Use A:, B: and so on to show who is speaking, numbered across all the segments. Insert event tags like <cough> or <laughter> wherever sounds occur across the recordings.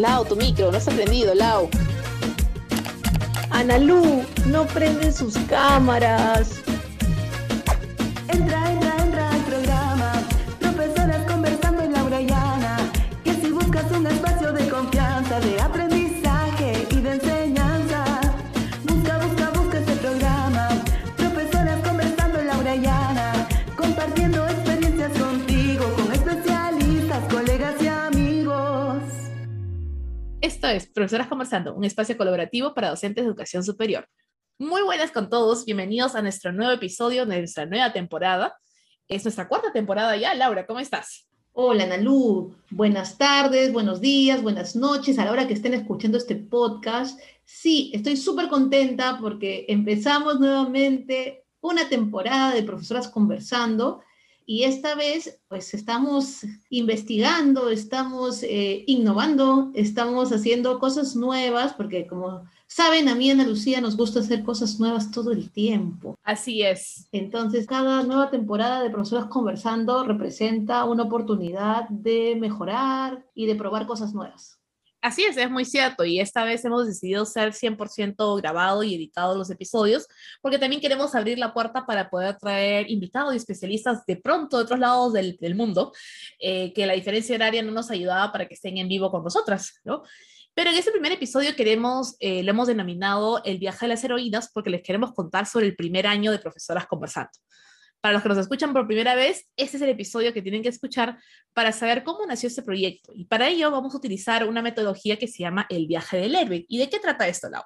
A: Lau, tu micro, no has aprendido, Lau.
B: Analú, no prenden sus cámaras.
A: Es Profesoras Conversando, un espacio colaborativo para docentes de educación superior. Muy buenas con todos, bienvenidos a nuestro nuevo episodio de nuestra nueva temporada. Es nuestra cuarta temporada ya. Laura, ¿cómo estás?
B: Hola, Analú. Buenas tardes, buenos días, buenas noches a la hora que estén escuchando este podcast. Sí, estoy súper contenta porque empezamos nuevamente una temporada de Profesoras Conversando y esta vez pues estamos investigando, estamos eh, innovando, estamos haciendo cosas nuevas porque como saben, a mí Ana Lucía nos gusta hacer cosas nuevas todo el tiempo.
A: Así es.
B: Entonces, cada nueva temporada de Profesoras Conversando representa una oportunidad de mejorar y de probar cosas nuevas.
A: Así es, es muy cierto. Y esta vez hemos decidido ser 100% grabado y editado los episodios, porque también queremos abrir la puerta para poder traer invitados y especialistas de pronto de otros lados del, mundo, eh, que la diferencia horaria no nos ayudaba para que estén en vivo con nosotras, ¿no? Pero en este primer episodio queremos, eh, lo hemos denominado el viaje de las heroínas porque les queremos contar sobre el primer año de profesoras conversando. Para los que nos escuchan por primera vez, este es el episodio que tienen que escuchar para saber cómo nació este proyecto. Y para ello vamos a utilizar una metodología que se llama el viaje del héroe. ¿Y de qué trata esto, Lau?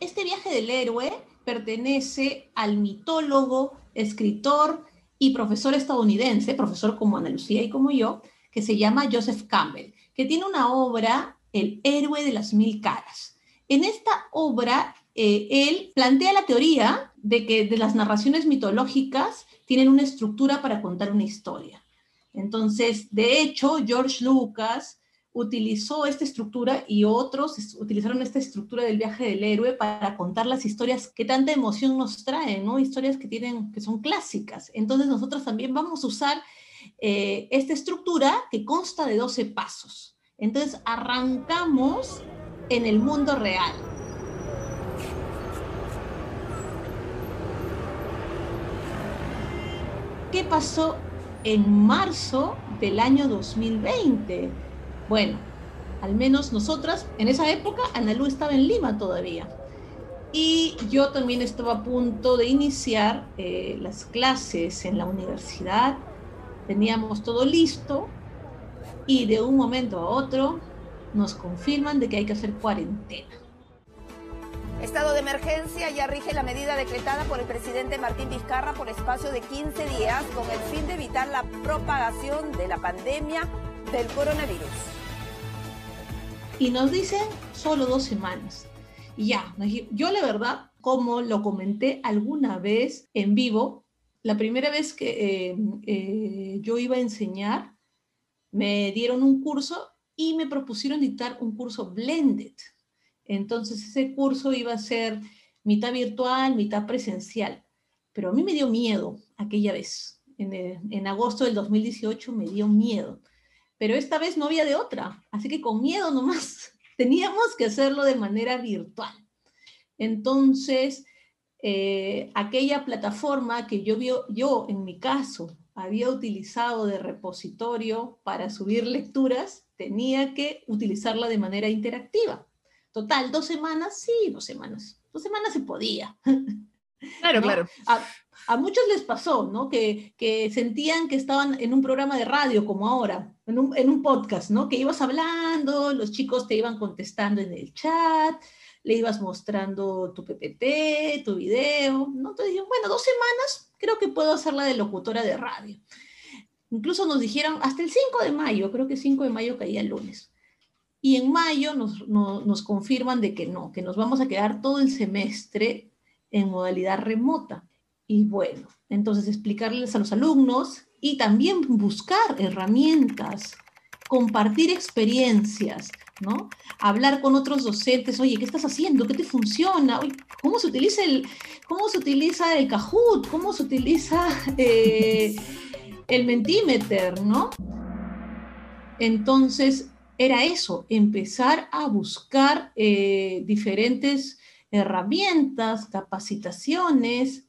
B: Este viaje del héroe pertenece al mitólogo, escritor y profesor estadounidense, profesor como Ana Lucía y como yo, que se llama Joseph Campbell, que tiene una obra, El héroe de las mil caras. En esta obra, eh, él plantea la teoría de que de las narraciones mitológicas tienen una estructura para contar una historia. Entonces, de hecho, George Lucas utilizó esta estructura y otros utilizaron esta estructura del viaje del héroe para contar las historias que tanta emoción nos traen, ¿no? Historias que tienen, que son clásicas. Entonces, nosotros también vamos a usar eh, esta estructura que consta de 12 pasos. Entonces, arrancamos en el mundo real. Pasó en marzo del año 2020? Bueno, al menos nosotras, en esa época, Analú estaba en Lima todavía. Y yo también estaba a punto de iniciar eh, las clases en la universidad. Teníamos todo listo y de un momento a otro nos confirman de que hay que hacer cuarentena.
C: Estado de emergencia ya rige la medida decretada por el presidente Martín Vizcarra por espacio de 15 días con el fin de evitar la propagación de la pandemia del coronavirus.
B: Y nos dicen solo dos semanas. Ya, yo la verdad, como lo comenté alguna vez en vivo, la primera vez que eh, eh, yo iba a enseñar, me dieron un curso y me propusieron dictar un curso blended. Entonces ese curso iba a ser mitad virtual, mitad presencial. Pero a mí me dio miedo aquella vez. En, en, agosto del 2018 me dio miedo. Pero esta vez no había de otra. Así que con miedo nomás <laughs> teníamos que hacerlo de manera virtual. Entonces, eh, aquella plataforma que yo, vio, yo en mi caso había utilizado de repositorio para subir lecturas, tenía que utilizarla de manera interactiva. Total, dos semanas, sí, dos semanas. Dos semanas se podía.
A: Claro, ¿no? claro.
B: A, a, muchos les pasó, ¿no? Que, que, sentían que estaban en un programa de radio como ahora, en un, en un podcast, ¿no? Que ibas hablando, los chicos te iban contestando en el chat, le ibas mostrando tu PPT, tu video, ¿no? Entonces dijeron, bueno, dos semanas, creo que puedo hacerla de locutora de radio. Incluso nos dijeron hasta el 5 de mayo, creo que 5 de mayo caía el lunes. Y en mayo nos, no, nos confirman de que no, que nos vamos a quedar todo el semestre en modalidad remota. Y bueno, entonces explicarles a los alumnos y también buscar herramientas, compartir experiencias, ¿no? Hablar con otros docentes, oye, ¿qué estás haciendo? ¿Qué te funciona? Oye, ¿cómo se utiliza el, cómo se utiliza el Kahoot? ¿Cómo se utiliza <laughs> eh, el Mentimeter, ¿no? Entonces, era eso, empezar a buscar eh, diferentes herramientas, capacitaciones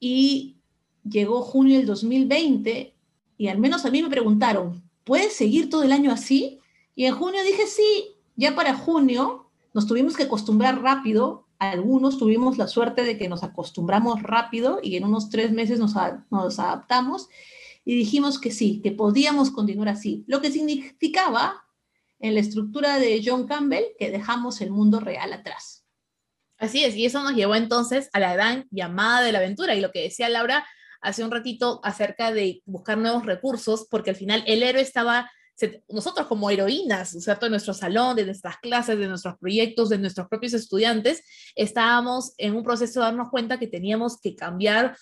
B: y llegó junio del 2020 y al menos a mí me preguntaron, ¿puedes seguir todo el año así? Y en junio dije, sí, ya para junio nos tuvimos que acostumbrar rápido. Algunos tuvimos la suerte de que nos acostumbramos rápido y en unos tres meses nos, nos adaptamos y dijimos que sí, que podíamos continuar así. Lo que significaba en la estructura de John Campbell que dejamos el mundo real atrás.
A: Así es, y eso nos llevó entonces a la gran llamada de la aventura. Y lo que decía Laura hace un ratito acerca de buscar nuevos recursos, porque al final el héroe estaba, nosotros como heroínas, ¿cierto? En nuestro salón, de nuestras clases, de nuestros proyectos, de nuestros propios estudiantes, estábamos en un proceso de darnos cuenta que teníamos que cambiar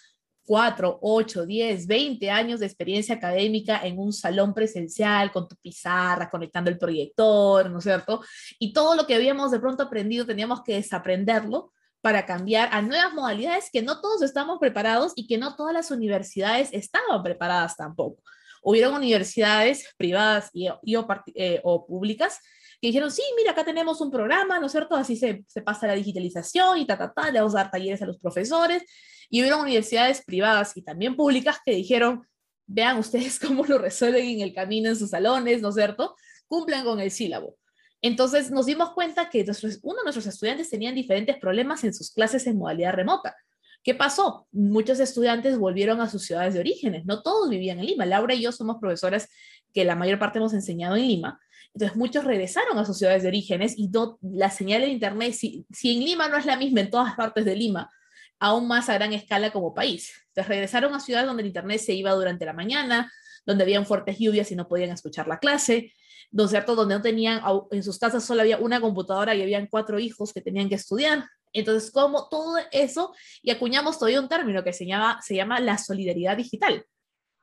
A: 4, 8, 10, 20 años de experiencia académica en un salón presencial, con tu pizarra, conectando el proyector, ¿no es cierto? Y todo lo que habíamos de pronto aprendido teníamos que desaprenderlo para cambiar a nuevas modalidades que no todos estamos preparados y que no todas las universidades estaban preparadas tampoco. Hubieron universidades privadas y, o, eh, o públicas que dijeron, sí, mira, acá tenemos un programa, ¿no es cierto? Así se, se pasa la digitalización y ta, ta, ta, le vamos a dar talleres a los profesores y hubieron universidades privadas y también públicas que dijeron, vean ustedes <laughs> cómo lo resuelven en el camino en sus salones, ¿no es cierto? Cumplan con el sílabo. Entonces nos dimos cuenta que uno de nuestros estudiantes tenían diferentes problemas en sus clases en modalidad remota. ¿Qué pasó? Muchos estudiantes volvieron a sus ciudades de orígenes, no todos vivían en Lima. Laura y yo somos profesoras que la mayor parte hemos enseñado en Lima. Entonces muchos regresaron a sus ciudades de orígenes y la señal de Internet, si, si en Lima no es la misma en todas partes de Lima, aún más a gran escala como país. Entonces regresaron a ciudades donde el Internet se iba durante la mañana, donde habían fuertes lluvias y no podían escuchar la clase, donde, ¿cierto? donde no tenían, en sus casas solo había una computadora y habían cuatro hijos que tenían que estudiar. Entonces, como todo eso, y acuñamos todavía un término que se llama, se llama la solidaridad digital,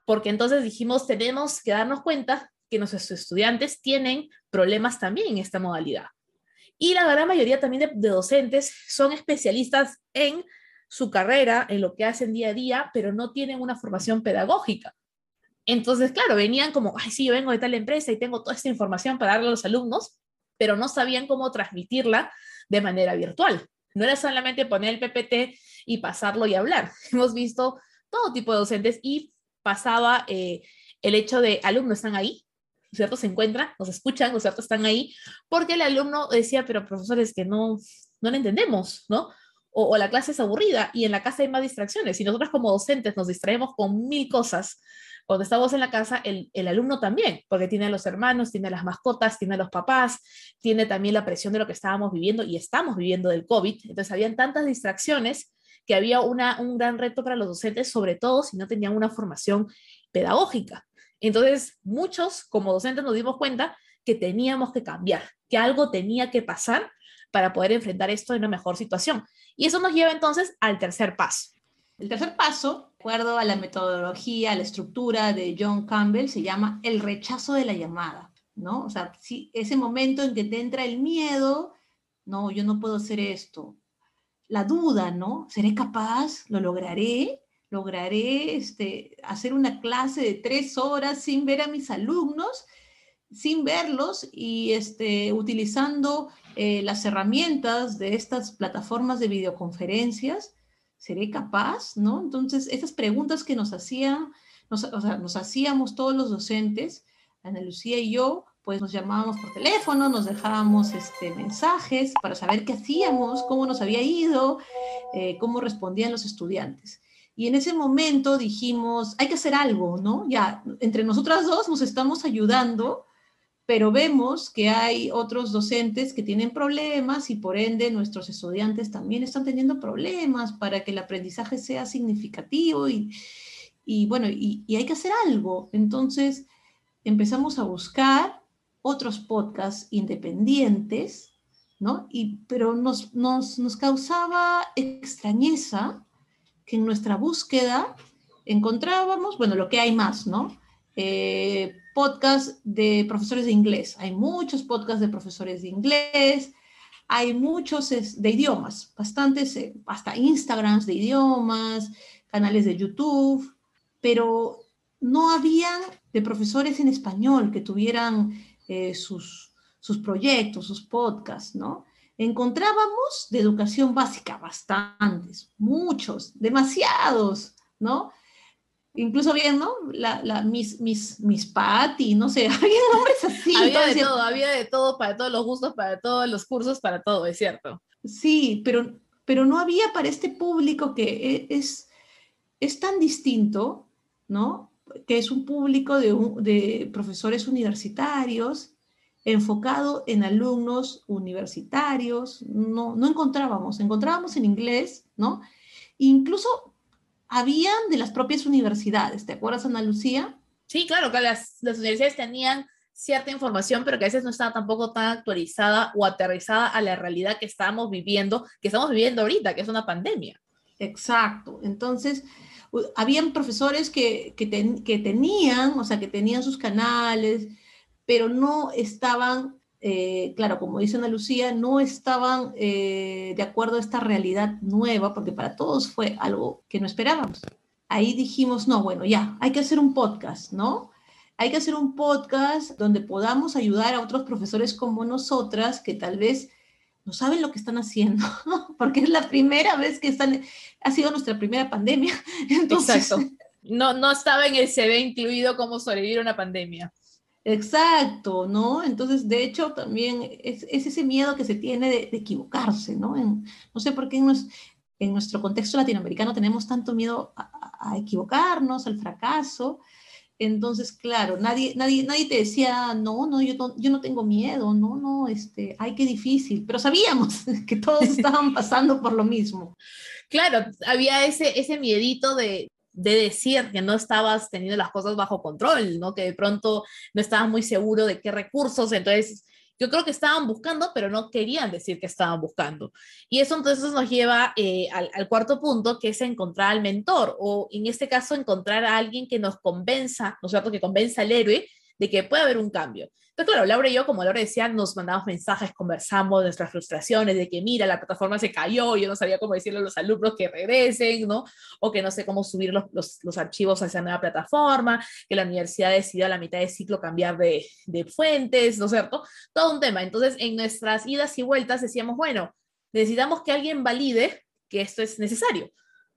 A: porque entonces dijimos, tenemos que darnos cuenta que nuestros estudiantes tienen problemas también en esta modalidad. Y la gran mayoría también de docentes son especialistas en su carrera, en lo que hacen día a día, pero no tienen una formación pedagógica. Entonces, claro, venían como, ay, sí, yo vengo de tal empresa y tengo toda esta información para darle a los alumnos, pero no sabían cómo transmitirla de manera virtual. No era solamente poner el PPT y pasarlo y hablar. <laughs> Hemos visto todo tipo de docentes y pasaba eh, el hecho de alumnos están ahí, ¿cierto? Se encuentran, nos escuchan, ¿no cierto? Están ahí, porque el alumno decía, pero profesores, que no, no lo entendemos, ¿no? O, la clase es aburrida y en la casa hay más distracciones. Si nosotros como docentes nos distraemos con mil cosas, cuando estamos en la casa, el, el, alumno también, porque tiene a los hermanos, tiene a las mascotas, tiene a los papás, tiene también la presión de lo que estábamos viviendo y estamos viviendo del COVID. Entonces, habían tantas distracciones que había una, un gran reto para los docentes, sobre todo si no tenían una formación pedagógica. Entonces, muchos como docentes nos dimos cuenta que teníamos que cambiar, que algo tenía que pasar para poder enfrentar esto en una mejor situación. Y eso nos lleva entonces al tercer paso.
B: El tercer paso, acuerdo a la metodología, a la estructura de John Campbell, se llama el rechazo de la llamada, ¿no? O sea, si ese momento en que te entra el miedo, no, yo no puedo hacer esto. La duda, ¿no? ¿Seré capaz? ¿Lo lograré? ¿Lograré este, hacer una clase de tres horas sin ver a mis alumnos? sin verlos y este, utilizando eh, las herramientas de estas plataformas de videoconferencias, ¿seré capaz? ¿no? Entonces, esas preguntas que nos, hacían, nos, o sea, nos hacíamos todos los docentes, Ana Lucía y yo, pues nos llamábamos por teléfono, nos dejábamos este, mensajes para saber qué hacíamos, cómo nos había ido, eh, cómo respondían los estudiantes. Y en ese momento dijimos, hay que hacer algo, ¿no? Ya, entre nosotras dos nos estamos ayudando pero vemos que hay otros docentes que tienen problemas y por ende nuestros estudiantes también están teniendo problemas para que el aprendizaje sea significativo y, y bueno, y, hay que hacer algo. Entonces empezamos a buscar otros podcasts independientes, ¿no? Y, pero nos, nos, nos causaba extrañeza que en nuestra búsqueda encontrábamos, bueno, lo que hay más, ¿no? Eh, podcasts de profesores de inglés. Hay muchos podcasts de profesores de inglés, hay muchos de idiomas, bastantes, eh, hasta Instagrams de idiomas, canales de YouTube, pero no habían de profesores en español que tuvieran eh, sus, sus proyectos, sus podcasts, ¿no? Encontrábamos de educación básica bastantes, muchos, demasiados, ¿no? Incluso bien, ¿no? La, la, mis, mis, mis Patty, no sé, <laughs> había nombres así.
A: había de todo, había de todo, para todos los gustos, para todos los cursos, para todo, es cierto.
B: Sí, pero, pero no había para este público que e- es, es tan distinto, ¿no? Que es un público de, profesores universitarios enfocado en alumnos universitarios. No, no encontrábamos, encontrábamos en inglés, ¿no? Incluso habían de las propias universidades, ¿te acuerdas, Ana Lucía?
A: Sí, claro, que las, las universidades tenían cierta información, pero que a veces no estaba tampoco tan actualizada o aterrizada a la realidad que estábamos viviendo, que estamos viviendo ahorita, que es una pandemia.
B: Exacto. Entonces, habían profesores que, que, ten- que tenían, o sea, que tenían sus canales, pero no estaban, eh, claro, como dice Ana Lucía, no estaban eh, de acuerdo a esta realidad nueva, porque para todos fue algo que no esperábamos. Ahí dijimos, no, bueno, ya, hay que hacer un podcast, ¿no? Hay que hacer un podcast donde podamos ayudar a otros profesores como nosotras que tal vez no saben lo que están haciendo, <laughs> porque es la primera vez que están, ha sido nuestra primera pandemia. <laughs>
A: Exacto. No, no estaba en el CV incluido cómo sobrevivir a una pandemia.
B: Exacto, ¿no? Entonces, de hecho, también es, es ese miedo que se tiene de, de equivocarse, ¿no? En- no sé por qué en, nos- en nuestro contexto latinoamericano tenemos tanto miedo a, a- a equivocarnos, al fracaso. Entonces, claro, nadie, nadie, nadie te decía, no, no, yo no, yo no tengo miedo, no, no, este, ay, qué difícil, pero sabíamos <laughs> que todos <laughs> estaban pasando por lo mismo.
A: Claro, había ese, ese miedito de, de decir que no estabas teniendo las cosas bajo control, ¿no? Que de pronto no estabas muy seguro de qué recursos, entonces yo creo que estaban buscando, pero no querían decir que estaban buscando. Y eso entonces nos lleva eh, al, cuarto punto, que es encontrar al mentor, o en este caso encontrar a alguien que nos convenza, ¿no es cierto? Que convenza al héroe de que puede haber un cambio. Entonces, claro, Laura y yo, como Laura decía, nos mandamos mensajes, conversamos nuestras frustraciones de que, mira, la plataforma se cayó, yo no sabía cómo decirle a los alumnos que regresen, ¿no? O que no sé cómo subir los, los, los archivos a esa nueva plataforma, que la universidad decidió a la mitad de ciclo cambiar de, de fuentes, ¿no es cierto? Todo un tema. Entonces, en nuestras idas y vueltas decíamos, bueno, necesitamos que alguien valide que esto es necesario.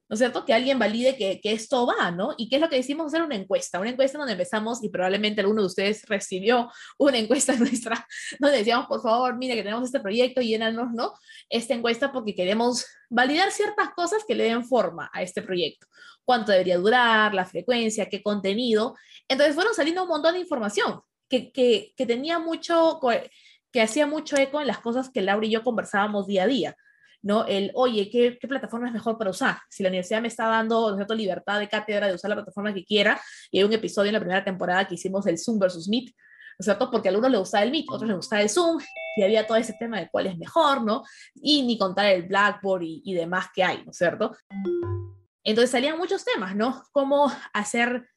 A: ¿No es cierto? Que alguien valide que, que, esto va, ¿no? ¿Y qué es lo que decimos? Hacer una encuesta, una encuesta donde empezamos, y probablemente alguno de ustedes recibió una encuesta <laughs> nuestra, donde decíamos, por favor, mire que tenemos este proyecto, llénanos, ¿no? Esta encuesta porque queremos validar ciertas cosas que le den forma a este proyecto. Cuánto debería durar, la frecuencia, qué contenido. Entonces fueron saliendo un montón de información que, que, que tenía mucho, que hacía mucho eco en las cosas que Laura y yo conversábamos día a día. ¿No? El, oye, ¿qué, ¿qué, plataforma es mejor para usar? Si la universidad me está dando ¿no cierto? libertad de cátedra de usar la plataforma que quiera, y hay un episodio en la primera temporada que hicimos el Zoom versus Meet, ¿no es cierto? Porque a algunos les gustaba el Meet, a otros les gustaba el Zoom, y había todo ese tema de cuál es mejor, ¿no? Y ni contar el Blackboard y, y demás que hay, ¿no es cierto? Entonces salían muchos temas, ¿no? Cómo hacer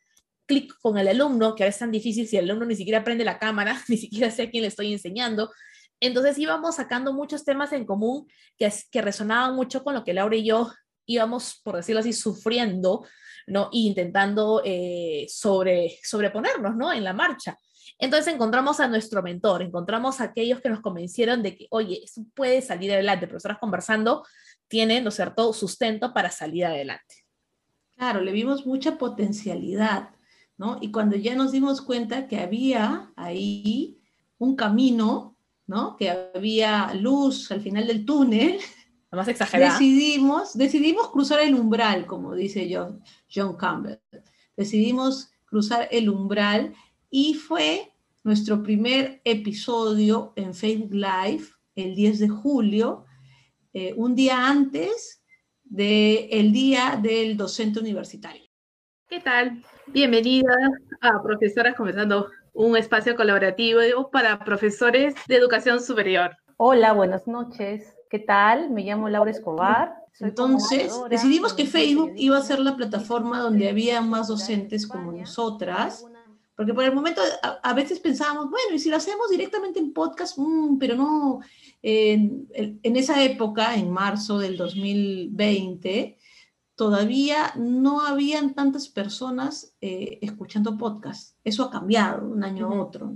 A: clic con el alumno, que a veces es tan difícil si el alumno ni siquiera prende la cámara, <laughs> ni siquiera sé a quién le estoy enseñando, entonces íbamos sacando muchos temas en común que, que resonaban mucho con lo que Laura y yo íbamos, por decirlo así, sufriendo, ¿no? E intentando eh, sobre, sobreponernos, ¿no? En la marcha. Entonces encontramos a nuestro mentor, encontramos a aquellos que nos convencieron de que, oye, eso puede salir adelante, profesoras conversando tienen, ¿no es cierto?, sustento para salir adelante.
B: Claro, le vimos mucha potencialidad, ¿no? Y cuando ya nos dimos cuenta que había ahí un camino, ¿no? Que había luz al final del túnel.
A: La más exagerada.
B: Decidimos, decidimos cruzar el umbral, como dice John, John Campbell. Decidimos cruzar el umbral y fue nuestro primer episodio en Facebook Live el 10 de julio, eh, un día antes del el Día del Docente Universitario.
D: ¿Qué tal? Bienvenida a Profesoras Conversando, un espacio colaborativo para profesores de educación superior.
E: Hola, buenas noches. ¿Qué tal? Me llamo Laura Escobar.
B: Soy Entonces, decidimos que Facebook iba a ser la plataforma donde había más docentes como nosotras, porque por el momento a, a veces pensábamos, bueno, y si lo hacemos directamente en podcast, mm, pero no, en, en esa época, en marzo del 2020, todavía no habían tantas personas eh, escuchando podcast. Eso ha cambiado un año a otro.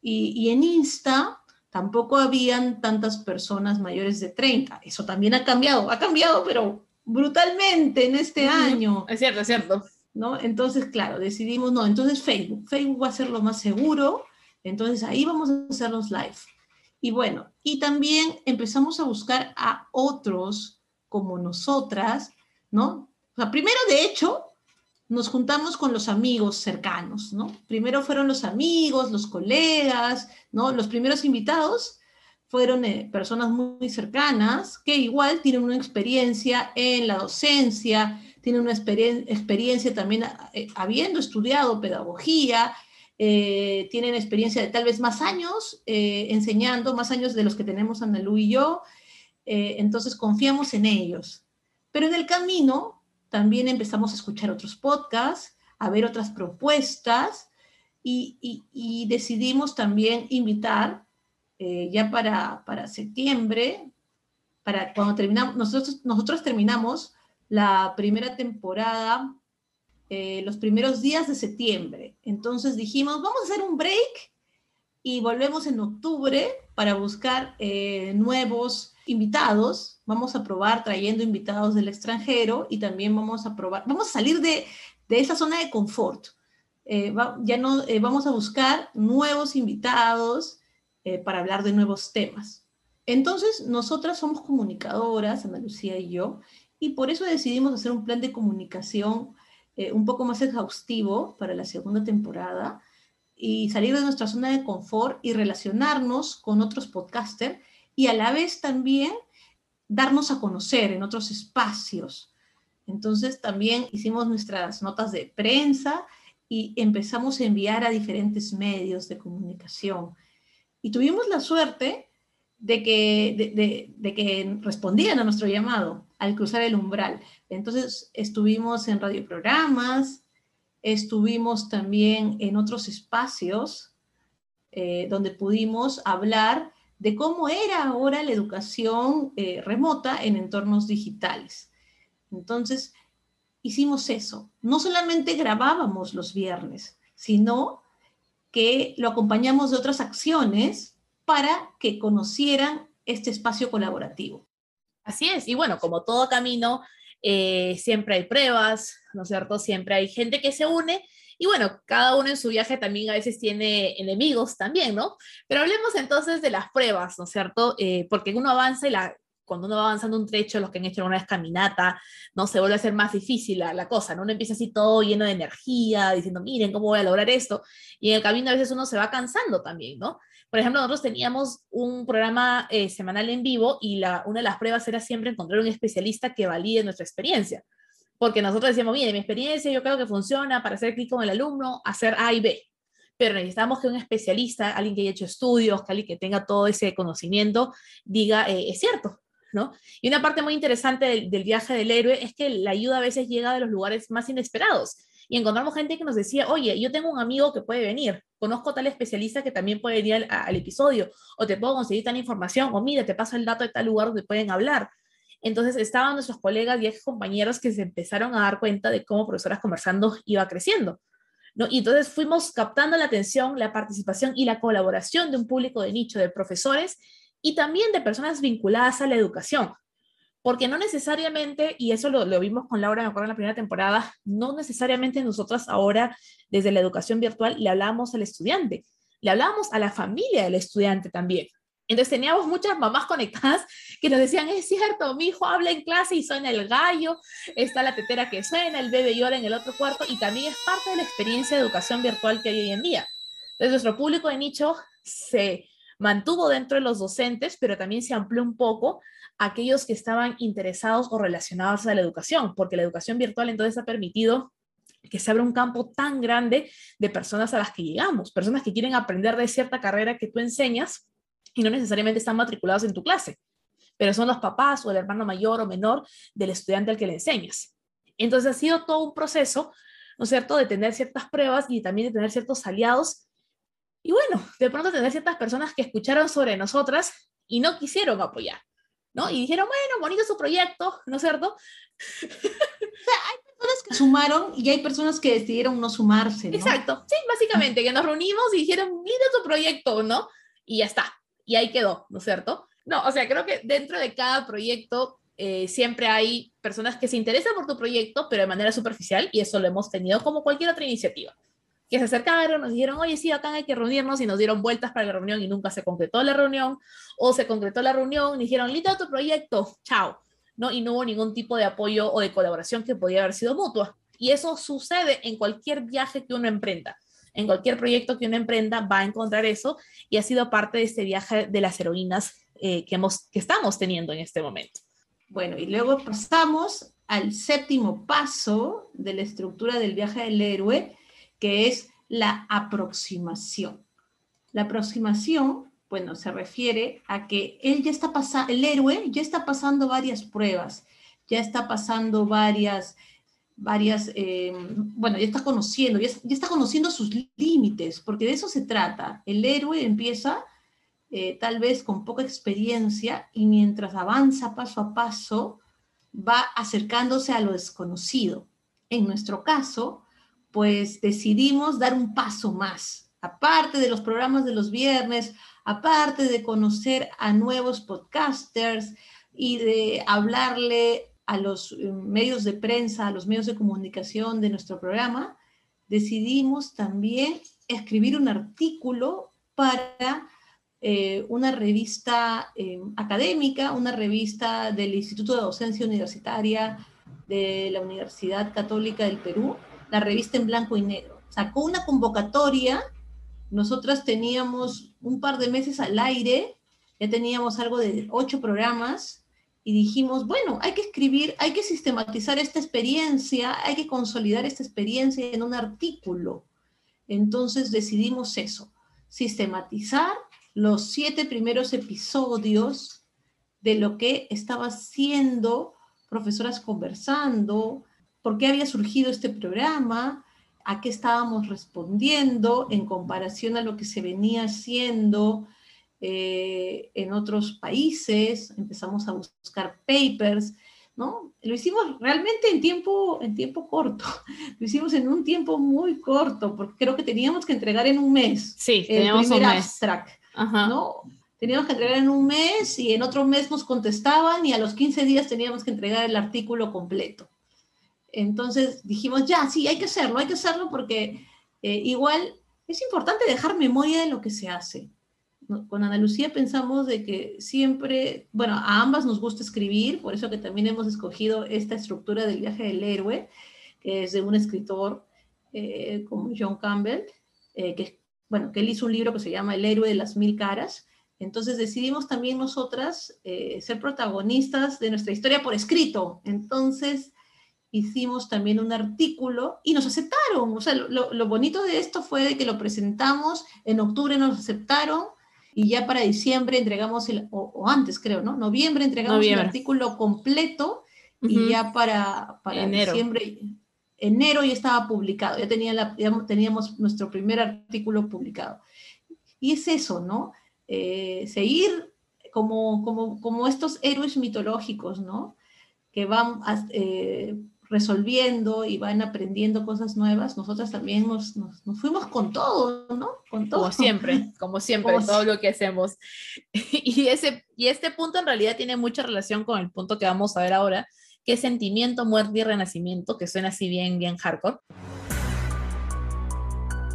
B: Y, y en Insta tampoco habían tantas personas mayores de 30. Eso también ha cambiado, ha cambiado, pero brutalmente en este año.
A: Es cierto, es cierto.
B: ¿no? Entonces, claro, decidimos, no, entonces Facebook, Facebook va a ser lo más seguro, entonces ahí vamos a hacer los live. Y bueno, y también empezamos a buscar a otros como nosotras, ¿no? Primero, de hecho, nos juntamos con los amigos cercanos, ¿no? Primero fueron los amigos, los colegas, ¿no? Los primeros invitados fueron eh, personas muy cercanas que igual tienen una experiencia en la docencia, tienen una experien- experiencia también eh, habiendo estudiado pedagogía, eh, tienen experiencia de tal vez más años enseñando, más años de los que tenemos Andalú y yo, entonces confiamos en ellos. Pero en el camino también empezamos a escuchar otros podcasts, a ver otras propuestas y, decidimos también invitar eh, ya para, para septiembre, para cuando terminamos, nosotros, nosotros terminamos la primera temporada eh, los primeros días de septiembre. Entonces dijimos, vamos a hacer un break y volvemos en octubre para buscar eh, nuevos invitados. Vamos a probar trayendo invitados del extranjero y también vamos a probar, vamos a salir de, de esa zona de confort. Eh, va- ya no, eh, vamos a buscar nuevos invitados eh, para hablar de nuevos temas. Entonces, nosotras somos comunicadoras, Ana Lucía y yo, y por eso decidimos hacer un plan de comunicación eh, un poco más exhaustivo para la segunda temporada y salir de nuestra zona de confort y relacionarnos con otros podcasters y a la vez también darnos a conocer en otros espacios. Entonces también hicimos nuestras notas de prensa y empezamos a enviar a diferentes medios de comunicación. Y tuvimos la suerte de que, de, que respondían a nuestro llamado al cruzar el umbral. Entonces estuvimos en radioprogramas, estuvimos también en otros espacios eh, donde pudimos hablar de cómo era ahora la educación eh, remota en entornos digitales. Entonces, hicimos eso. No solamente grabábamos los viernes, sino que lo acompañamos de otras acciones para que conocieran este espacio colaborativo.
A: Así es, y bueno, como todo camino, eh, siempre hay pruebas, ¿no es cierto? Siempre hay gente que se une y bueno, cada uno en su viaje también a veces tiene enemigos también, ¿no? Pero hablemos entonces de las pruebas, ¿no es cierto? Eh, porque uno avanza y la, cuando uno va avanzando un trecho, los que han hecho alguna vez caminata, no se vuelve a ser más difícil la, la cosa, ¿no? Uno empieza así todo lleno de energía, diciendo, miren, ¿cómo voy a lograr esto? Y en el camino a veces uno se va cansando también, ¿no? Por ejemplo, nosotros teníamos un programa eh, semanal en vivo y la, una de las pruebas era siempre encontrar un especialista que valide nuestra experiencia. Porque nosotros decíamos, mire, mi experiencia yo creo que funciona para hacer clic con el alumno, hacer A y B. Pero necesitamos que un especialista, alguien que haya hecho estudios, que que tenga todo ese conocimiento, diga, eh, es cierto, ¿no? Y una parte muy interesante del, viaje del héroe es que la ayuda a veces llega de los lugares más inesperados y encontramos gente que nos decía, oye, yo tengo un amigo que puede venir, conozco tal especialista que también puede venir al, al, episodio, o te puedo conseguir tal información, o mira, te paso el dato de tal lugar donde pueden hablar. Entonces estaban nuestros colegas y ex compañeros que se empezaron a dar cuenta de cómo Profesoras Conversando iba creciendo. ¿no? Y entonces fuimos captando la atención, la participación y la colaboración de un público de nicho de profesores y también de personas vinculadas a la educación porque no necesariamente, y eso lo, lo, vimos con Laura, me acuerdo en la primera temporada, no necesariamente nosotras ahora desde la educación virtual le hablábamos al estudiante, le hablábamos a la familia del estudiante también. Entonces teníamos muchas mamás conectadas que nos decían, es cierto, mi hijo habla en clase y suena el gallo, está la tetera que suena, el bebé llora en el otro cuarto y también es parte de la experiencia de educación virtual que hay hoy en día. Entonces nuestro público de nicho se mantuvo dentro de los docentes, pero también se amplió un poco a aquellos que estaban interesados o relacionados a la educación, porque la educación virtual entonces ha permitido que se abra un campo tan grande de personas a las que llegamos, personas que quieren aprender de cierta carrera que tú enseñas y no necesariamente están matriculados en tu clase, pero son los papás o el hermano mayor o menor del estudiante al que le enseñas. Entonces ha sido todo un proceso, ¿no es cierto?, de tener ciertas pruebas y también de tener ciertos aliados y bueno, de pronto tener ciertas personas que escucharon sobre nosotras y no quisieron apoyar, ¿no? Y dijeron, bueno, bonito su proyecto, ¿no es cierto?
B: O sea, hay personas que sumaron y hay personas que decidieron no sumarse. ¿no?
A: Exacto, sí, básicamente, que nos reunimos y dijeron, mira tu proyecto, ¿no? Y ya está, y ahí quedó, ¿no es cierto? No, o sea, creo que dentro de cada proyecto eh, siempre hay personas que se interesan por tu proyecto, pero de manera superficial, y eso lo hemos tenido como cualquier otra iniciativa. Que se acercaron, nos dijeron, oye, sí, acá hay que reunirnos, y nos dieron vueltas para la reunión y nunca se concretó la reunión, o se concretó la reunión y dijeron, listo tu proyecto, chao, ¿no? Y no hubo ningún tipo de apoyo o de colaboración que podía haber sido mutua. Y eso sucede en cualquier viaje que uno emprenda. En cualquier proyecto que uno emprenda va a encontrar eso y ha sido parte de este viaje de las heroínas eh, que, hemos, que estamos teniendo en este momento.
B: Bueno, y luego pasamos al séptimo paso de la estructura del viaje del héroe, que es la aproximación. La aproximación, bueno, se refiere a que él ya está pasando, el héroe ya está pasando varias pruebas, ya está pasando varias, varias, eh, bueno, ya está conociendo, ya, ya, está conociendo sus límites, porque de eso se trata. El héroe empieza eh, tal vez con poca experiencia y mientras avanza paso a paso, va acercándose a lo desconocido. En nuestro caso, pues decidimos dar un paso más. Aparte de los programas de los viernes, aparte de conocer a nuevos podcasters y de hablarle a los eh, medios de prensa, a los medios de comunicación de nuestro programa, decidimos también escribir un artículo para eh, una revista eh, académica, una revista del Instituto de Docencia Universitaria de la Universidad Católica del Perú, la revista en blanco y negro. Sacó una convocatoria, nosotras teníamos un par de meses al aire, ya teníamos algo de ocho programas y dijimos, bueno, hay que escribir, hay que sistematizar esta experiencia, hay que consolidar esta experiencia en un artículo. Entonces decidimos eso, sistematizar los siete primeros episodios de lo que estaba haciendo profesoras conversando, por qué había surgido este programa, a qué estábamos respondiendo en comparación a lo que se venía haciendo eh, en otros países, empezamos a buscar papers, ¿no? Lo hicimos realmente en tiempo, en tiempo corto, <laughs> lo hicimos en un tiempo muy corto, porque creo que teníamos que entregar en un mes.
A: Sí, teníamos
B: el primer
A: un mes.
B: abstract. ¿No? Teníamos que entregar en un mes y en otro mes nos contestaban y a los 15 días teníamos que entregar el artículo completo. Entonces dijimos, ya, sí, hay que hacerlo, hay que hacerlo porque eh, igual es importante dejar memoria de lo que se hace. Con Ana Lucía pensamos de que siempre, bueno, a ambas nos gusta escribir, por eso que también hemos escogido esta estructura del viaje del héroe, que es de un escritor eh, como John Campbell, eh, que bueno, que él hizo un libro que se llama El héroe de las mil caras. Entonces decidimos también nosotras eh, ser protagonistas de nuestra historia por escrito. Entonces hicimos también un artículo y nos aceptaron. O sea, lo, lo bonito de esto fue de que lo presentamos, en octubre nos aceptaron y ya para diciembre entregamos, el, o, o antes creo, ¿no? Noviembre entregamos
A: Noviembre.
B: el artículo completo y ya para, para
A: Enero.
B: diciembre, enero ya estaba publicado, ya, tenía la- ya teníamos nuestro primer artículo publicado. Y es eso, ¿no? Eh, seguir como, como, como estos héroes mitológicos, ¿no? Que van a- eh, resolviendo y van aprendiendo cosas nuevas. Nosotras también nos, nos, nos fuimos con todo, ¿no? Con todo.
A: Como siempre, como siempre,
B: Como
A: todo lo que hacemos. <laughs> Y, ese, y este punto en realidad tiene mucha relación con el punto que vamos a ver ahora, sentimiento, muerte y renacimiento, que suena así bien, bien hardcore.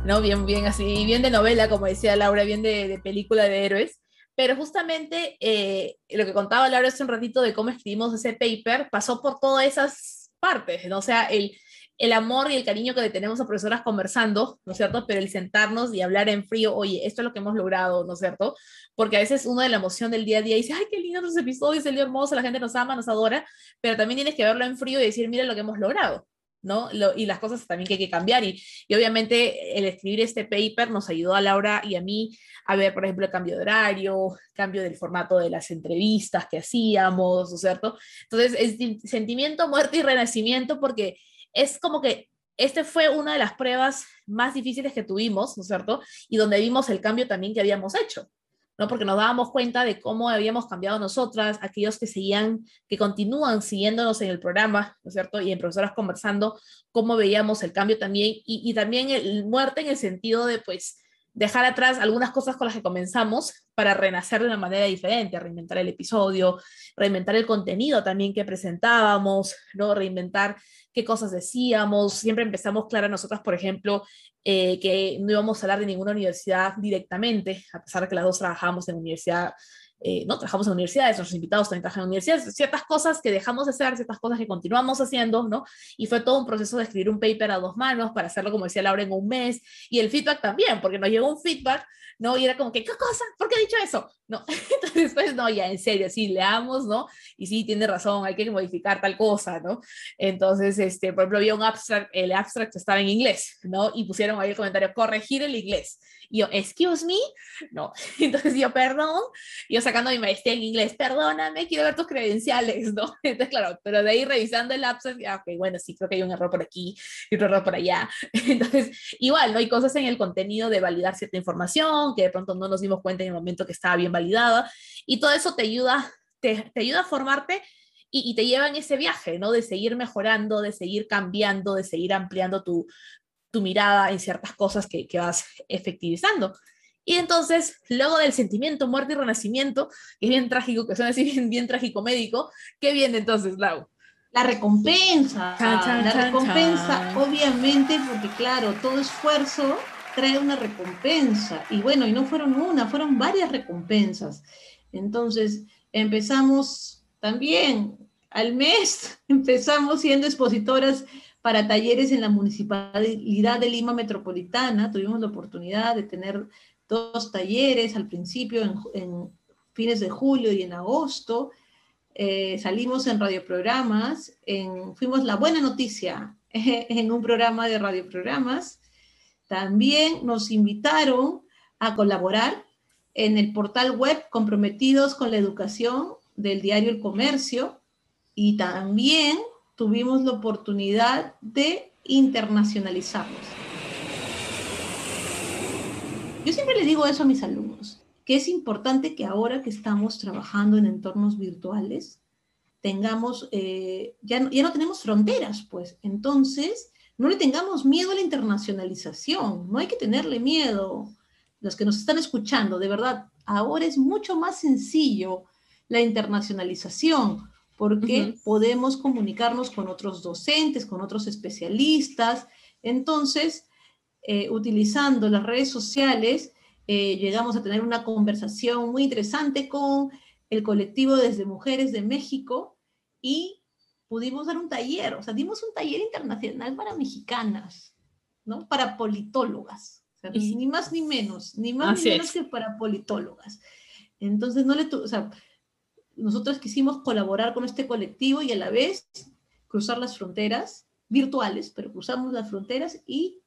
A: ¿No? Bien, bien así, bien de novela, como decía Laura, bien de, de película de héroes. Pero justamente eh, lo que contaba Laura hace un ratito de cómo escribimos ese paper pasó por todas esas partes, ¿no? O sea, el, el amor y el cariño que tenemos a profesoras conversando, ¿no es cierto? Pero el sentarnos y hablar en frío, oye, esto es lo que hemos logrado, ¿no es cierto? Porque a veces uno de la emoción del día a día dice, ay, qué lindo los episodios, día hermoso, la gente nos ama, nos adora, pero también tienes que verlo en frío y decir, mira lo que hemos logrado, ¿no? Y las cosas también que hay que cambiar. Y, y obviamente el escribir este paper nos ayudó a Laura y a mí a ver, por ejemplo, el cambio de horario, cambio del formato de las entrevistas que hacíamos, ¿no es cierto? Entonces, es sentimiento, muerte y renacimiento porque es como que este fue una de las pruebas más difíciles que tuvimos, ¿no es cierto? Y donde vimos el cambio también que habíamos hecho. ¿no? Porque nos dábamos cuenta de cómo habíamos cambiado nosotras, aquellos que seguían, que continúan siguiéndonos en el programa, ¿no es cierto? Y en Profesoras Conversando, cómo veíamos el cambio también, y, y también el muerte en el sentido de, pues, dejar atrás algunas cosas con las que comenzamos para renacer de una manera diferente, reinventar el episodio, reinventar el contenido también que presentábamos, ¿no? reinventar qué cosas decíamos. Siempre empezamos, Clara, nosotras, por ejemplo, eh, que no íbamos a hablar de ninguna universidad directamente, a pesar de que las dos trabajábamos en universidad eh, no trabajamos en universidades, nuestros invitados también trabajan en universidades, ciertas cosas que dejamos de hacer, ciertas cosas que continuamos haciendo, ¿no? Y fue todo un proceso de escribir un paper a dos manos para hacerlo, como decía Laura, en un mes, y el feedback también, porque nos llegó un feedback, ¿no? Y era como que, ¿qué cosa? ¿Por qué he dicho eso? No, <laughs> entonces después, no, ya, en serio, sí, leamos, ¿no? Y sí, tiene razón, hay que modificar tal cosa, ¿no? Entonces, este, por ejemplo, había un abstract, el abstract estaba en inglés, ¿no? Y pusieron ahí el comentario, corregir el inglés. Y yo, excuse me, no. <laughs> Entonces yo, perdón, yo sacando mi maestría en inglés, perdóname, quiero ver tus credenciales, ¿no? <laughs> Entonces, claro, pero de ahí revisando el abstract, ya, ok, bueno, sí, creo que hay un error por aquí y otro error por allá. <laughs> Entonces, igual, ¿no? Hay cosas en el contenido de validar cierta información que de pronto no nos dimos cuenta en el momento que estaba bien validada y todo eso te ayuda, te, te ayuda a formarte y, te lleva en ese viaje, ¿no? De seguir mejorando, de seguir cambiando, de seguir ampliando tu, tu mirada en ciertas cosas que, que vas efectivizando. Y entonces, luego del sentimiento, muerte y renacimiento, que es bien trágico, que suena así bien, bien trágico médico, ¿qué viene entonces, Lau?
B: La recompensa. Chan, chan, la chan, recompensa, obviamente, porque claro, todo esfuerzo trae una recompensa. Y bueno, y no fueron una, fueron varias recompensas. Entonces, empezamos también al mes, <laughs> empezamos siendo expositoras para talleres en la Municipalidad de Lima Metropolitana. Tuvimos la oportunidad de tener dos talleres al principio, en, en fines de julio y en agosto. Eh, salimos en radioprogramas, en, fuimos la buena noticia <laughs> en un programa de radioprogramas. También nos invitaron a colaborar en el portal web comprometidos con la educación del diario El Comercio y también tuvimos la oportunidad de internacionalizarnos. Yo siempre le digo eso a mis alumnos, que es importante que ahora que estamos trabajando en entornos virtuales, tengamos, eh, ya, ya no tenemos fronteras, pues entonces no le tengamos miedo a la internacionalización, no hay que tenerle miedo. Los que nos están escuchando, de verdad, ahora es mucho más sencillo la internacionalización porque uh -huh. podemos comunicarnos con otros docentes, con otros especialistas. Entonces, eh, utilizando las redes sociales, eh, llegamos a tener una conversación muy interesante con el colectivo desde Mujeres de México y pudimos dar un taller, o sea, dimos un taller internacional para mexicanas, ¿no? Para politólogas. O sea, y, ni más ni menos, ni más ni menos es. que para politólogas. Entonces, no le, o sea, nosotros quisimos colaborar con este colectivo y a la vez cruzar las fronteras virtuales, pero cruzamos las fronteras y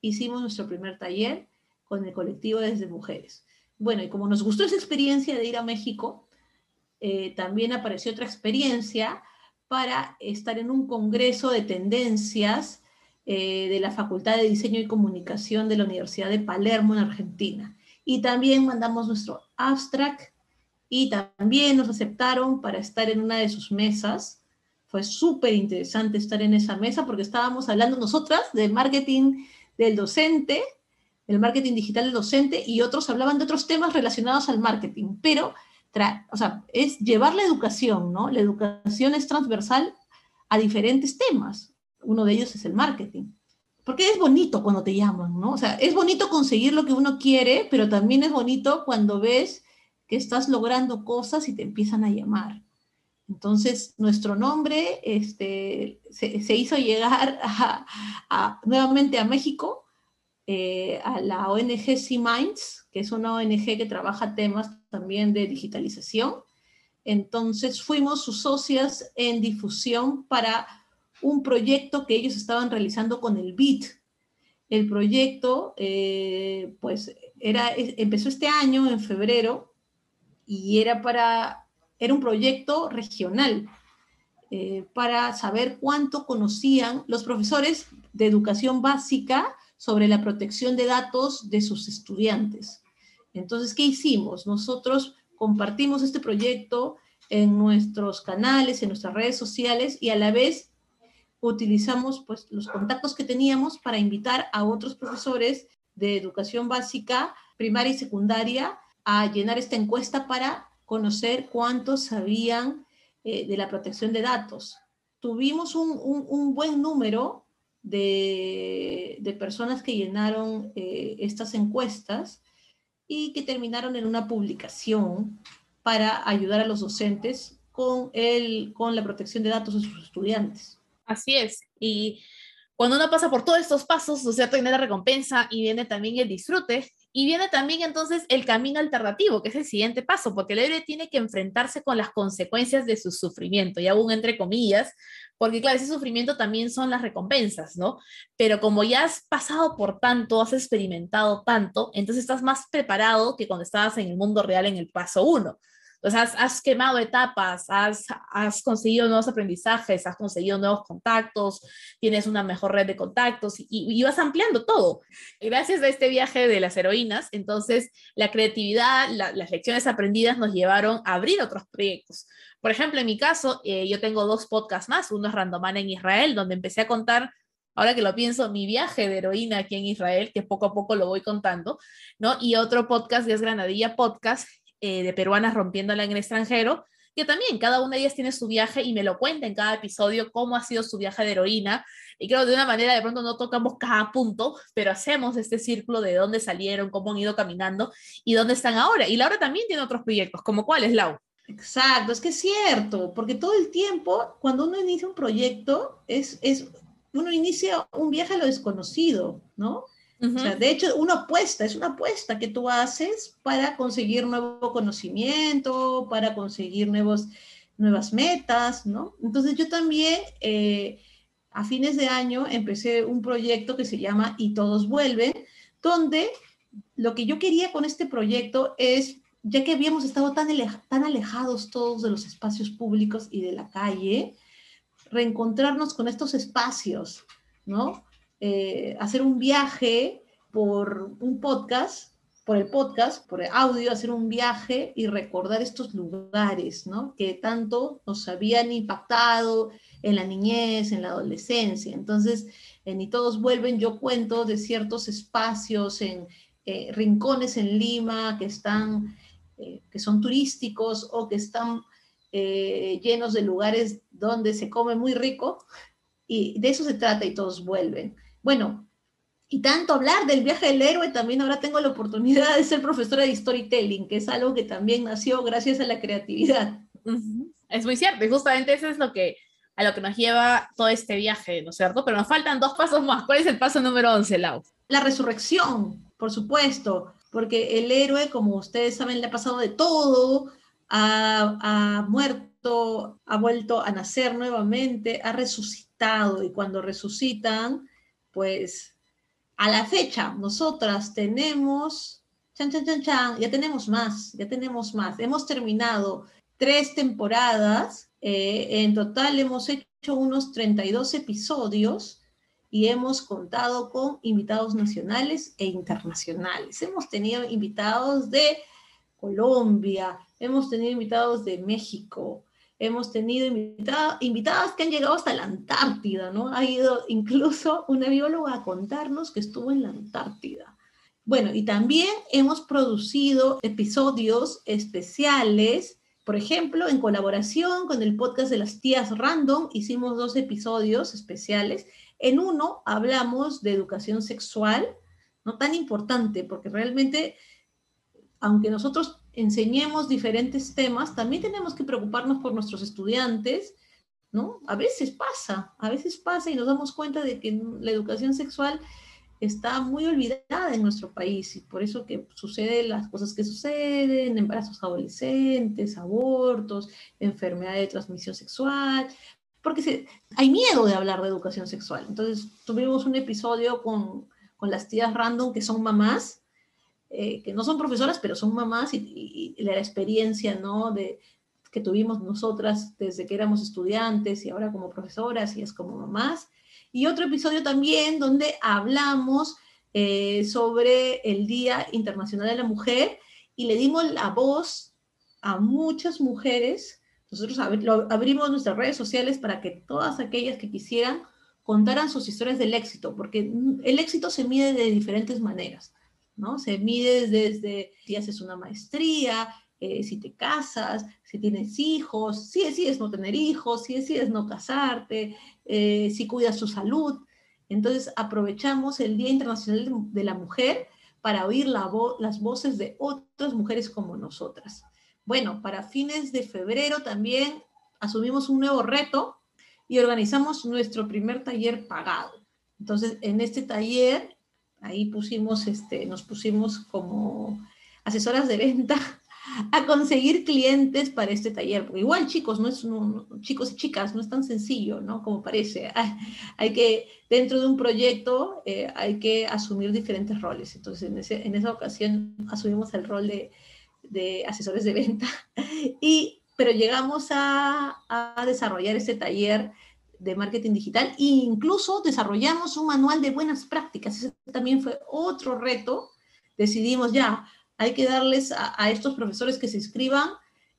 B: hicimos nuestro primer taller con el colectivo desde mujeres. Bueno, y como nos gustó esa experiencia de ir a México, eh, también apareció otra experiencia para estar en un congreso de tendencias eh, de la Facultad de Diseño y Comunicación de la Universidad de Palermo en Argentina. Y también mandamos nuestro abstract y también nos aceptaron para estar en una de sus mesas. Fue súper interesante estar en esa mesa porque estábamos hablando nosotras de marketing del docente, el marketing digital del docente, y otros hablaban de otros temas relacionados al marketing, pero, o sea, es llevar la educación, ¿no? La educación es transversal a diferentes temas. Uno de ellos es el marketing. Porque es bonito cuando te llaman, ¿no? O sea, es bonito conseguir lo que uno quiere, pero también es bonito cuando ves que estás logrando cosas y te empiezan a llamar. Entonces, nuestro nombre este, se, se hizo llegar <laughs> a, a, nuevamente a México, eh, a la ONG C-Minds, que es una ONG que trabaja temas también de digitalización. Entonces, fuimos sus socias en difusión para un proyecto que ellos estaban realizando con el BIT. El proyecto, eh, pues, era, empezó este año, en febrero, y era para, era un proyecto regional eh, para saber cuánto conocían los profesores de educación básica sobre la protección de datos de sus estudiantes. Entonces, ¿qué hicimos? Nosotros compartimos este proyecto en nuestros canales, en nuestras redes sociales y a la vez utilizamos pues, los contactos que teníamos para invitar a otros profesores de educación básica, primaria y secundaria a llenar esta encuesta para conocer cuántos sabían eh, de la protección de datos. Tuvimos un, buen número de, personas que llenaron eh, estas encuestas y que terminaron en una publicación para ayudar a los docentes con, el, con la protección de datos de sus estudiantes.
A: Así es. Y cuando uno pasa por todos estos pasos, o sea, viene la recompensa y viene también el disfrute y viene también entonces el camino alternativo, que es el siguiente paso, porque el héroe tiene que enfrentarse con las consecuencias de su sufrimiento, y aún entre comillas, porque claro, ese sufrimiento también son las recompensas, ¿no? Pero como ya has pasado por tanto, has experimentado tanto, entonces estás más preparado que cuando estabas en el mundo real en el paso uno. Entonces, has, quemado etapas, has, conseguido nuevos aprendizajes, has conseguido nuevos contactos, tienes una mejor red de contactos y, vas ampliando todo. Gracias a este viaje de las heroínas, entonces la creatividad, las lecciones aprendidas nos llevaron a abrir otros proyectos. Por ejemplo, en mi caso, eh, yo tengo dos podcasts más. Uno es Randomana en Israel, donde empecé a contar ahora que lo pienso, mi viaje de heroína aquí en Israel, que poco a poco lo voy contando, ¿no? Y otro podcast es Granadilla Podcast, eh, de peruanas rompiéndola en el extranjero, que también cada una de ellas tiene su viaje y me lo cuenta en cada episodio cómo ha sido su viaje de heroína. Y creo de una manera de pronto no tocamos cada punto, pero hacemos este círculo de dónde salieron, cómo han ido caminando y dónde están ahora. Y Laura también tiene otros proyectos, como cuáles, Lau.
B: Exacto, es que es cierto, porque todo el tiempo, cuando uno inicia un proyecto, es, es uno inicia un viaje a lo desconocido, ¿no? De hecho, una apuesta, es una apuesta que tú haces para conseguir nuevo conocimiento, para conseguir nuevos, nuevas metas, ¿no? Entonces yo también eh, a fines de año empecé un proyecto que se llama Y Todos Vuelven, donde lo que yo quería con este proyecto es, ya que habíamos estado tan, tan alejados todos de los espacios públicos y de la calle, reencontrarnos con estos espacios, ¿no? Eh, hacer un viaje por un podcast, por el podcast, por el audio, hacer un viaje y recordar estos lugares, ¿no? Que tanto nos habían impactado en la niñez, en la adolescencia. Entonces, en Y Todos Vuelven, yo cuento de ciertos espacios, en eh, rincones en Lima que están, eh, que son turísticos o que están llenos de lugares donde se come muy rico. Y de eso se trata y todos vuelven. Bueno, y tanto hablar del viaje del héroe, también ahora tengo la oportunidad de ser profesora de storytelling, que es algo que también nació gracias a la creatividad.
A: Es muy cierto, y justamente eso es lo que, a lo que nos lleva todo este viaje, ¿no es cierto? Pero nos faltan dos pasos más. ¿Cuál es el paso número 11, Lau?
B: La resurrección, por supuesto, porque el héroe, como ustedes saben, le ha pasado de todo, ha, ha muerto, ha vuelto a nacer nuevamente, ha resucitado, y cuando resucitan, pues a la fecha nosotras tenemos, chan, chan, chan, chan, ya tenemos más, ya tenemos más. Hemos terminado tres temporadas, eh, en total hemos hecho unos 32 episodios y hemos contado con invitados nacionales e internacionales. Hemos tenido invitados de Colombia, hemos tenido invitados de México, hemos tenido invitadas que han llegado hasta la Antártida, ¿no? Ha ido incluso una bióloga a contarnos que estuvo en la Antártida. Bueno, y también hemos producido episodios especiales, por ejemplo, en colaboración con el podcast de las tías Random, hicimos dos episodios especiales. En uno hablamos de educación sexual, no tan importante, porque realmente, aunque nosotros enseñemos diferentes temas, también tenemos que preocuparnos por nuestros estudiantes, ¿no? A veces pasa, a veces pasa y nos damos cuenta de que la educación sexual está muy olvidada en nuestro país y por eso que suceden las cosas que suceden, embarazos adolescentes, abortos, enfermedad de transmisión sexual, porque hay miedo de hablar de educación sexual. Entonces tuvimos un episodio con, con las tías random que son mamás eh, que no son profesoras, pero son mamás y, la experiencia ¿no? de, que tuvimos nosotras desde que éramos estudiantes y ahora como profesoras y es como mamás. Y otro episodio también donde hablamos eh, sobre el Día Internacional de la Mujer y le dimos la voz a muchas mujeres. Nosotros abrimos nuestras redes sociales para que todas aquellas que quisieran contaran sus historias del éxito, porque el éxito se mide de diferentes maneras, ¿no? Se mide desde si haces una maestría, eh, si te casas, si tienes hijos, si decides no tener hijos, si decides no casarte, eh, si cuidas tu salud. Entonces aprovechamos el Día Internacional de la Mujer para oír la las voces de otras mujeres como nosotras. Bueno, para fines de febrero también asumimos un nuevo reto y organizamos nuestro primer taller pagado. Entonces, en este taller, ahí pusimos, este, nos pusimos como asesoras de venta <laughs> a conseguir clientes para este taller. Porque igual, chicos, no es, chicos y chicas, no es tan sencillo, ¿no? Como parece. <laughs> Hay, que, dentro de un proyecto, eh, hay que asumir diferentes roles. Entonces, en, ese, en esa ocasión asumimos el rol de, de asesores de venta. <laughs> Y, pero llegamos a, a desarrollar este taller de marketing digital e incluso desarrollamos un manual de buenas prácticas. Ese también fue otro reto. Decidimos ya, hay que darles a, estos profesores que se inscriban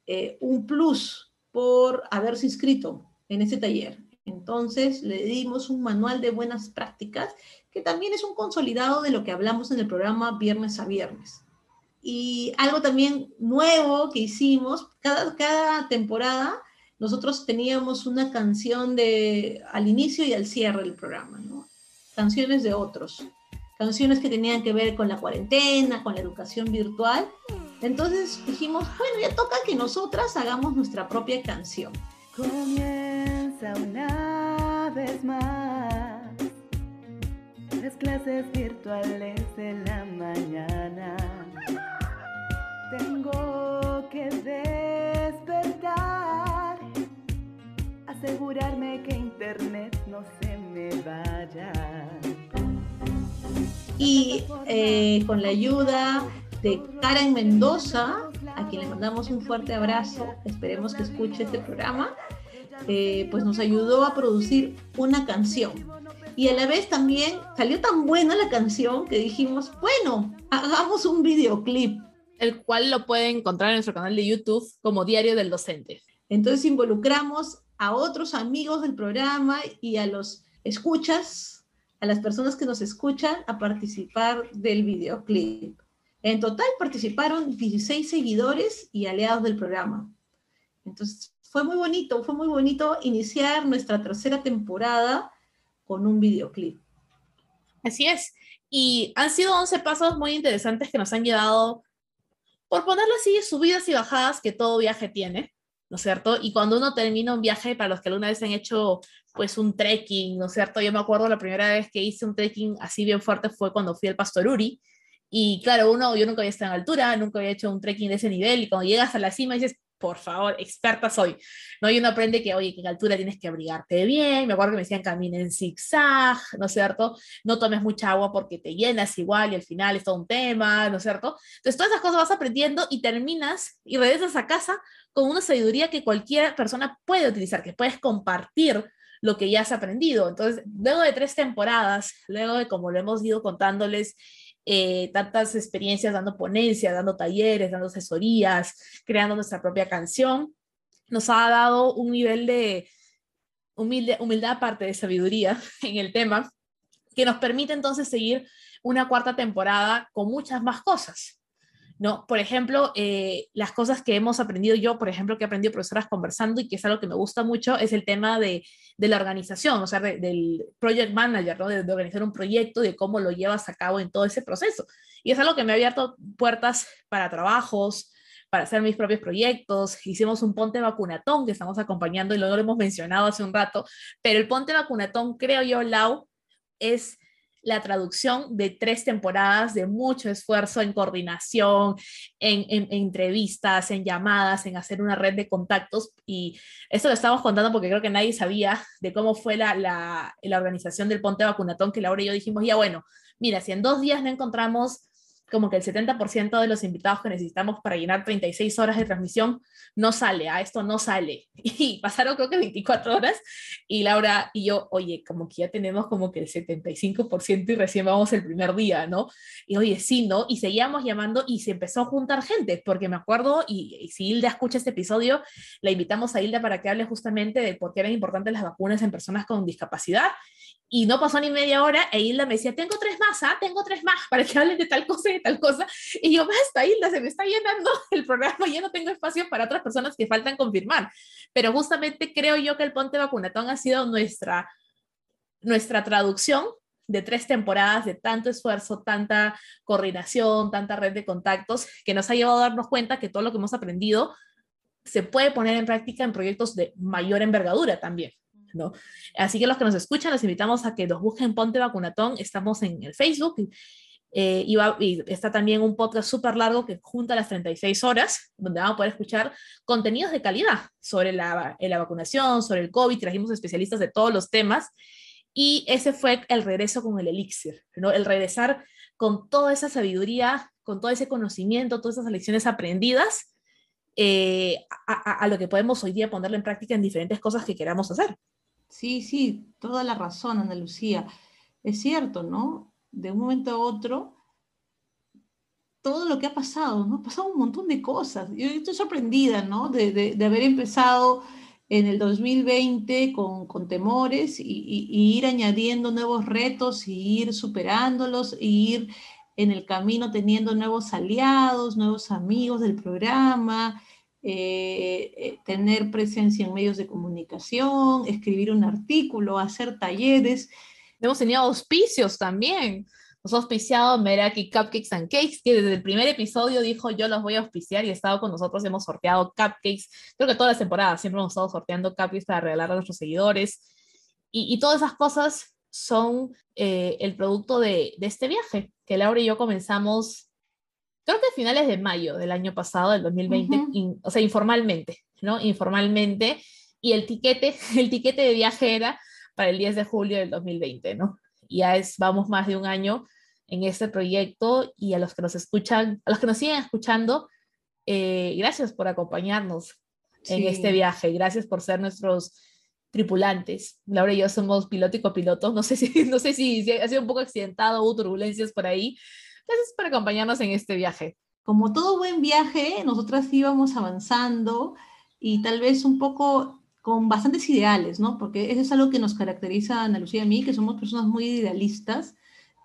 B: eh, un plus por haberse inscrito en ese taller. Entonces le dimos un manual de buenas prácticas que también es un consolidado de lo que hablamos en el programa viernes a viernes. Y algo también nuevo que hicimos, cada, cada temporada nosotros teníamos una canción de al inicio y al cierre del programa, ¿no? Canciones de otros canciones que tenían que ver con la cuarentena, con la educación virtual. Entonces dijimos, bueno, ya toca que nosotras hagamos nuestra propia canción.
F: Comienza una vez más las clases virtuales de la mañana. Tengo asegurarme que internet no se me vaya
B: y eh, con la ayuda de Karen Mendoza, a quien le mandamos un fuerte abrazo, esperemos que escuche este programa, eh, pues nos ayudó a producir una canción. Y a la vez también salió tan buena la canción que dijimos, bueno, hagamos un videoclip.
A: El cual lo pueden encontrar en nuestro canal de YouTube como Diario del Docente.
B: Entonces involucramos a otros amigos del programa y a los escuchas a las personas que nos escuchan a participar del videoclip. En total participaron 16 seguidores y aliados del programa. Entonces, fue muy bonito, fue muy bonito iniciar nuestra tercera temporada con un videoclip.
A: Así es. Y han sido 11 pasos muy interesantes que nos han llevado, por ponerlo así, subidas y bajadas que todo viaje tiene. ¿No es cierto? Y cuando uno termina un viaje, para los que alguna vez han hecho pues un trekking, ¿no es cierto? Yo me acuerdo la primera vez que hice un trekking así bien fuerte fue cuando fui al Pastoruri. Y claro, uno, yo nunca había estado en altura, nunca había hecho un trekking de ese nivel, y cuando llegas a la cima dices, por favor, experta soy. ¿no? Y uno aprende que, oye, que en altura tienes que abrigarte bien. Me acuerdo que me decían camina en zigzag, ¿no es cierto? No tomes mucha agua porque te llenas igual y al final es todo un tema, ¿no es cierto? Entonces, todas esas cosas vas aprendiendo y terminas y regresas a casa con una sabiduría que cualquier persona puede utilizar, que puedes compartir lo que ya has aprendido. Entonces, luego de tres temporadas, luego de como lo hemos ido contándoles, eh, tantas experiencias dando ponencias, dando talleres, dando asesorías, creando nuestra propia canción, nos ha dado un nivel de humilde, humildad aparte de sabiduría <laughs> en el tema, que nos permite entonces seguir una cuarta temporada con muchas más cosas. ¿No? Por ejemplo, eh, las cosas que hemos aprendido yo, por ejemplo, que he aprendido profesoras conversando y que es algo que me gusta mucho, es el tema de, la organización, o sea, del project manager, ¿no? De, organizar un proyecto, de cómo lo llevas a cabo en todo ese proceso. Y es algo que me ha abierto puertas para trabajos, para hacer mis propios proyectos. Hicimos un ponte vacunatón que estamos acompañando y lo hemos mencionado hace un rato, pero el ponte vacunatón, creo yo, Lau, es la traducción de tres temporadas de mucho esfuerzo en coordinación, en, entrevistas, en llamadas, en hacer una red de contactos. Y esto lo estamos contando porque creo que nadie sabía de cómo fue la, la, organización del Ponte Vacunatón, que Laura y yo dijimos, ya bueno, mira, si en dos días no encontramos como que el 70% de los invitados que necesitamos para llenar 36 horas de transmisión no sale, a esto no sale. <laughs> Y pasaron creo que 24 horas y Laura y yo, oye, como que ya tenemos como que el 75% y recién vamos el primer día, ¿no? Y oye, sí, ¿no? Y seguíamos llamando y se empezó a juntar gente, porque me acuerdo, y, y si Hilda escucha este episodio, la invitamos a Hilda para que hable justamente de por qué eran importantes las vacunas en personas con discapacidad y no pasó ni media hora e Hilda me decía, tengo tres más, ¿ah? Tengo tres más para que hablen de tal cosa tal cosa. Y yo, basta, Hilda, se me está llenando <laughs> el programa, ya no tengo espacio para otras personas que faltan confirmar. Pero justamente creo yo que el Ponte Vacunatón ha sido nuestra, nuestra traducción de tres temporadas de tanto esfuerzo, tanta coordinación, tanta red de contactos, que nos ha llevado a darnos cuenta que todo lo que hemos aprendido se puede poner en práctica en proyectos de mayor envergadura también. ¿no? Así que los que nos escuchan, los invitamos a que nos busquen Ponte Vacunatón. Estamos en el Facebook. Eh, y, está también un podcast súper largo que junta las 36 horas, donde van a poder escuchar contenidos de calidad sobre la, la vacunación, sobre el COVID. Trajimos especialistas de todos los temas. Y ese fue el regreso con el elixir, ¿no? El regresar con toda esa sabiduría, con todo ese conocimiento, todas esas lecciones aprendidas, eh, a, lo que podemos hoy día ponerlo en práctica en diferentes cosas que queramos hacer.
B: Sí, sí, toda la razón, Ana Lucía. Es cierto, ¿no? De un momento a otro, todo lo que ha pasado, ¿no? Ha pasado un montón de cosas. Yo estoy sorprendida, ¿no? De, de, haber empezado en el 2020 con, con temores y, ir añadiendo nuevos retos y ir superándolos y ir en el camino teniendo nuevos aliados, nuevos amigos del programa, eh, eh, tener presencia en medios de comunicación, escribir un artículo, hacer talleres.
A: Hemos tenido auspicios también. Nos ha auspiciado Meraki Cupcakes and Cakes, que desde el primer episodio dijo yo los voy a auspiciar y ha estado con nosotros, hemos sorteado cupcakes, creo que todas las temporadas siempre hemos estado sorteando cupcakes para regalar a nuestros seguidores. Y, y todas esas cosas son eh, el producto de, de este viaje, que Laura y yo comenzamos creo que a finales de mayo del año pasado, del 2020, uh -huh. in, o sea, informalmente, ¿no? Informalmente. Y el tiquete, <laughs> el tiquete de viaje era para el 10 de julio del 2020, ¿no? Ya es, vamos más de un año en este proyecto y a los que nos escuchan, a los que nos siguen escuchando, eh, gracias por acompañarnos sí. en este viaje, gracias por ser nuestros tripulantes. Laura y yo somos piloto y copiloto, no sé si, <laughs> no sé si, si ha sido un poco accidentado, hubo turbulencias por ahí, Gracias por acompañarnos en este viaje.
B: Como todo buen viaje, nosotras íbamos avanzando y tal vez un poco con bastantes ideales, ¿no? Porque eso es algo que nos caracteriza a Ana Lucía y a mí, que somos personas muy idealistas.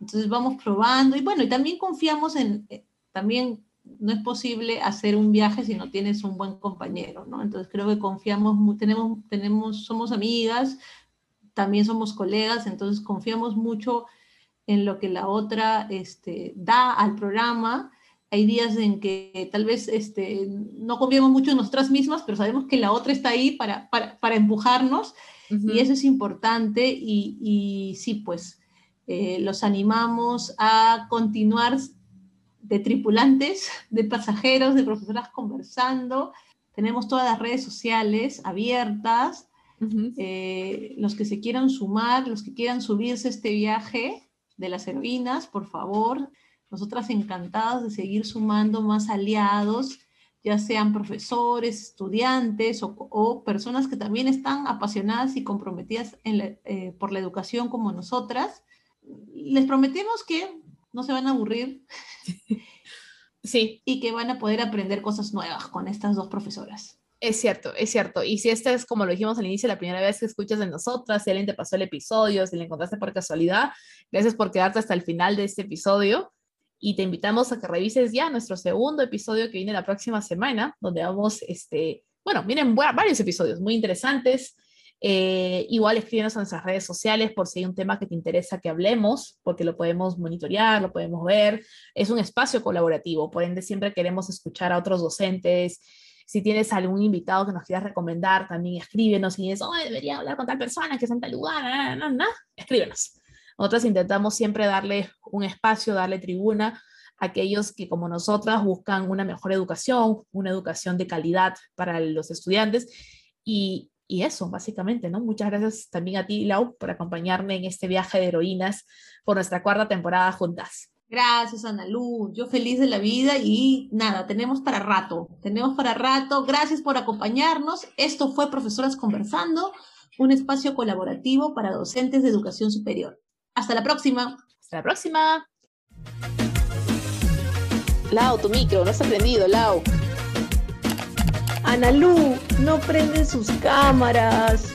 B: Entonces vamos probando y bueno, y también confiamos en, eh, también no es posible hacer un viaje si no tienes un buen compañero, ¿no? Entonces creo que confiamos, tenemos, tenemos, somos amigas, también somos colegas, entonces confiamos mucho en lo que la otra este, da al programa. Hay días en que tal vez este, no confiamos mucho en nosotras mismas, pero sabemos que la otra está ahí para, para, para empujarnos uh -huh. y eso es importante y, y sí, pues eh, los animamos a continuar de tripulantes, de pasajeros, de profesoras conversando. Tenemos todas las redes sociales abiertas. Uh -huh. eh, los que se quieran sumar, los que quieran subirse a este viaje, de las heroínas, por favor. Nosotras encantadas de seguir sumando más aliados, ya sean profesores, estudiantes o, o personas que también están apasionadas y comprometidas la, eh, por la educación como nosotras. Les prometemos que no se van a aburrir. <laughs>
A: Sí.
B: Y que van a poder aprender cosas nuevas con estas dos profesoras.
A: Es cierto, es cierto. Y si esta es, como lo dijimos al inicio, la primera vez que escuchas de nosotras, si alguien te pasó el episodio, si le encontraste por casualidad, gracias por quedarte hasta el final de este episodio. Y te invitamos a que revises ya nuestro segundo episodio que viene la próxima semana, donde vamos, este, bueno, vienen varios episodios muy interesantes. Eh, igual escríbenos en nuestras redes sociales por si hay un tema que te interesa que hablemos, porque lo podemos monitorear, lo podemos ver. Es un espacio colaborativo, por ende siempre queremos escuchar a otros docentes. Si tienes algún invitado que nos quieras recomendar, también escríbenos y dices, oh, debería hablar con tal persona que es en tal lugar, no, no, no, escríbenos. Nosotros intentamos siempre darle un espacio, darle tribuna a aquellos que como nosotras buscan una mejor educación, una educación de calidad para los estudiantes y, y eso, básicamente, ¿no? Muchas gracias también a ti, Lau, por acompañarme en este viaje de heroínas por nuestra cuarta temporada juntas.
B: Gracias, Ana Lu. Yo feliz de la vida y nada, tenemos para rato. Tenemos para rato. Gracias por acompañarnos. Esto fue Profesoras Conversando, un espacio colaborativo para docentes de educación superior. Hasta la próxima.
A: Hasta la próxima.
G: Lau, tu micro, no has aprendido, Lau.
H: Analú, no prenden sus cámaras.